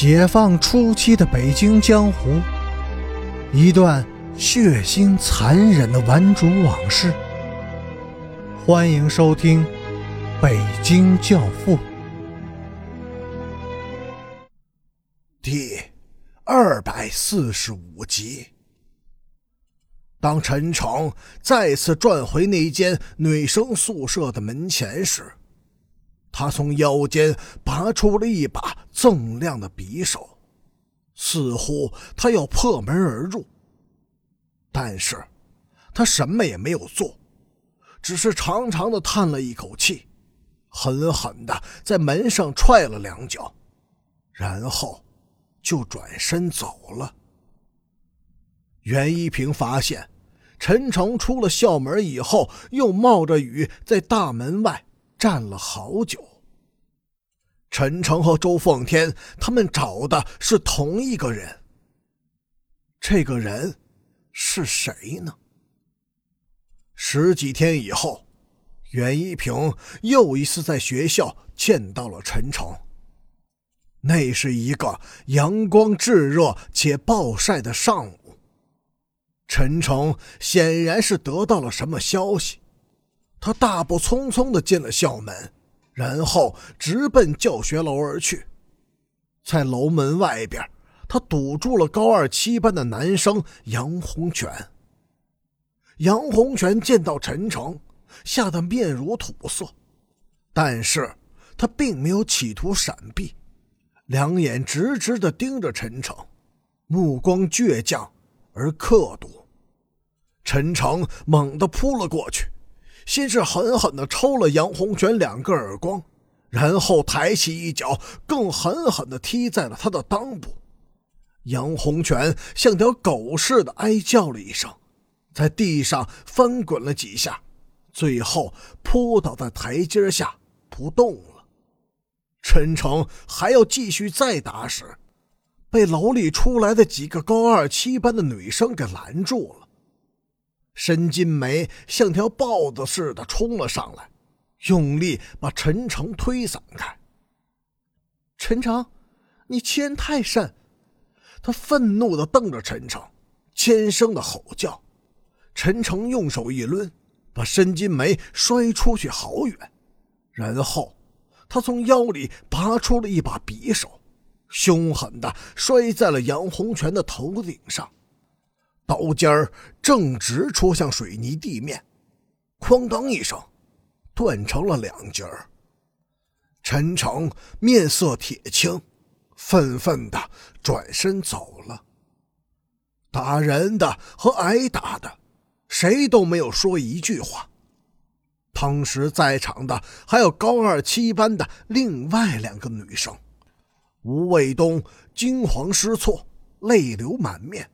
解放初期的北京江湖，一段血腥残忍的顽主往事。欢迎收听《北京教父》第二百四十五集。当陈诚再次转回那间女生宿舍的门前时，他从腰间拔出了一把锃亮的匕首，似乎他要破门而入。但是，他什么也没有做，只是长长的叹了一口气，狠狠的在门上踹了两脚，然后就转身走了。袁一平发现，陈诚出了校门以后，又冒着雨在大门外。站了好久。陈诚和周凤天他们找的是同一个人。这个人是谁呢？十几天以后，袁一平又一次在学校见到了陈诚。那是一个阳光炙热且暴晒的上午。陈诚显然是得到了什么消息。他大步匆匆的进了校门，然后直奔教学楼而去。在楼门外边，他堵住了高二七班的男生杨洪全。杨洪全见到陈诚，吓得面如土色，但是他并没有企图闪避，两眼直直地盯着陈诚，目光倔强而刻毒。陈诚猛地扑了过去。先是狠狠地抽了杨洪全两个耳光，然后抬起一脚，更狠狠地踢在了他的裆部。杨洪全像条狗似的哀叫了一声，在地上翻滚了几下，最后扑倒在台阶下不动了。陈诚还要继续再打时，被楼里出来的几个高二七班的女生给拦住了。申金梅像条豹子似的冲了上来，用力把陈诚推散开。陈诚，你欺人太甚！他愤怒地瞪着陈诚，尖声的吼叫。陈诚用手一抡，把申金梅摔出去好远，然后他从腰里拔出了一把匕首，凶狠地摔在了杨洪全的头顶上。刀尖儿正直戳向水泥地面，哐当一声，断成了两截儿。陈诚面色铁青，愤愤的转身走了。打人的和挨打的，谁都没有说一句话。当时在场的还有高二七班的另外两个女生，吴卫东惊慌失措，泪流满面。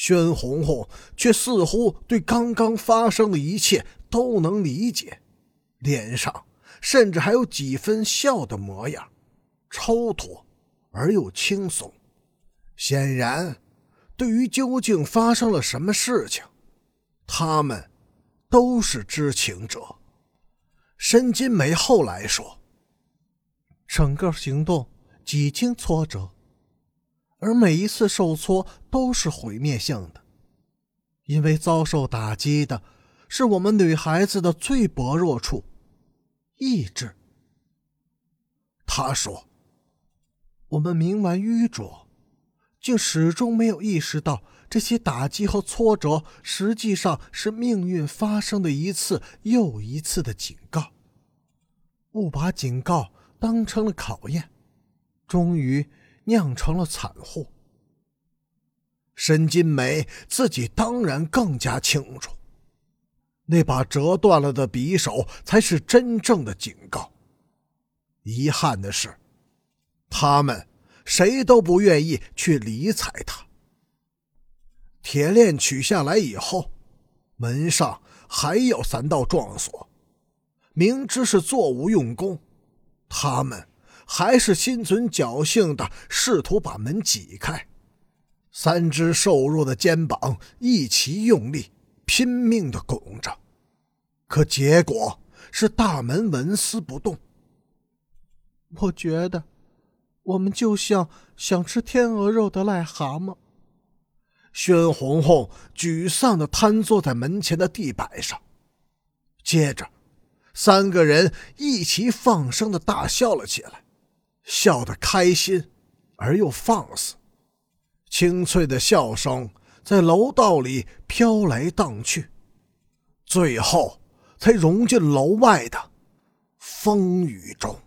宣红红却似乎对刚刚发生的一切都能理解，脸上甚至还有几分笑的模样，超脱而又轻松。显然，对于究竟发生了什么事情，他们都是知情者。申金梅后来说：“整个行动几经挫折。”而每一次受挫都是毁灭性的，因为遭受打击的是我们女孩子的最薄弱处——意志。他说：“我们冥顽愚拙，竟始终没有意识到这些打击和挫折实际上是命运发生的一次又一次的警告。误把警告当成了考验，终于。”酿成了惨祸。申金梅自己当然更加清楚，那把折断了的匕首才是真正的警告。遗憾的是，他们谁都不愿意去理睬他。铁链取下来以后，门上还有三道撞锁，明知是做无用功，他们。还是心存侥幸的，试图把门挤开。三只瘦弱的肩膀一齐用力，拼命的拱着，可结果是大门纹丝不动。我觉得，我们就像想吃天鹅肉的癞蛤蟆。宣红红沮丧的瘫坐在门前的地板上，接着，三个人一起放声的大笑了起来，笑得开心而又放肆，清脆的笑声在楼道里飘来荡去，最后才融进楼外的风雨中。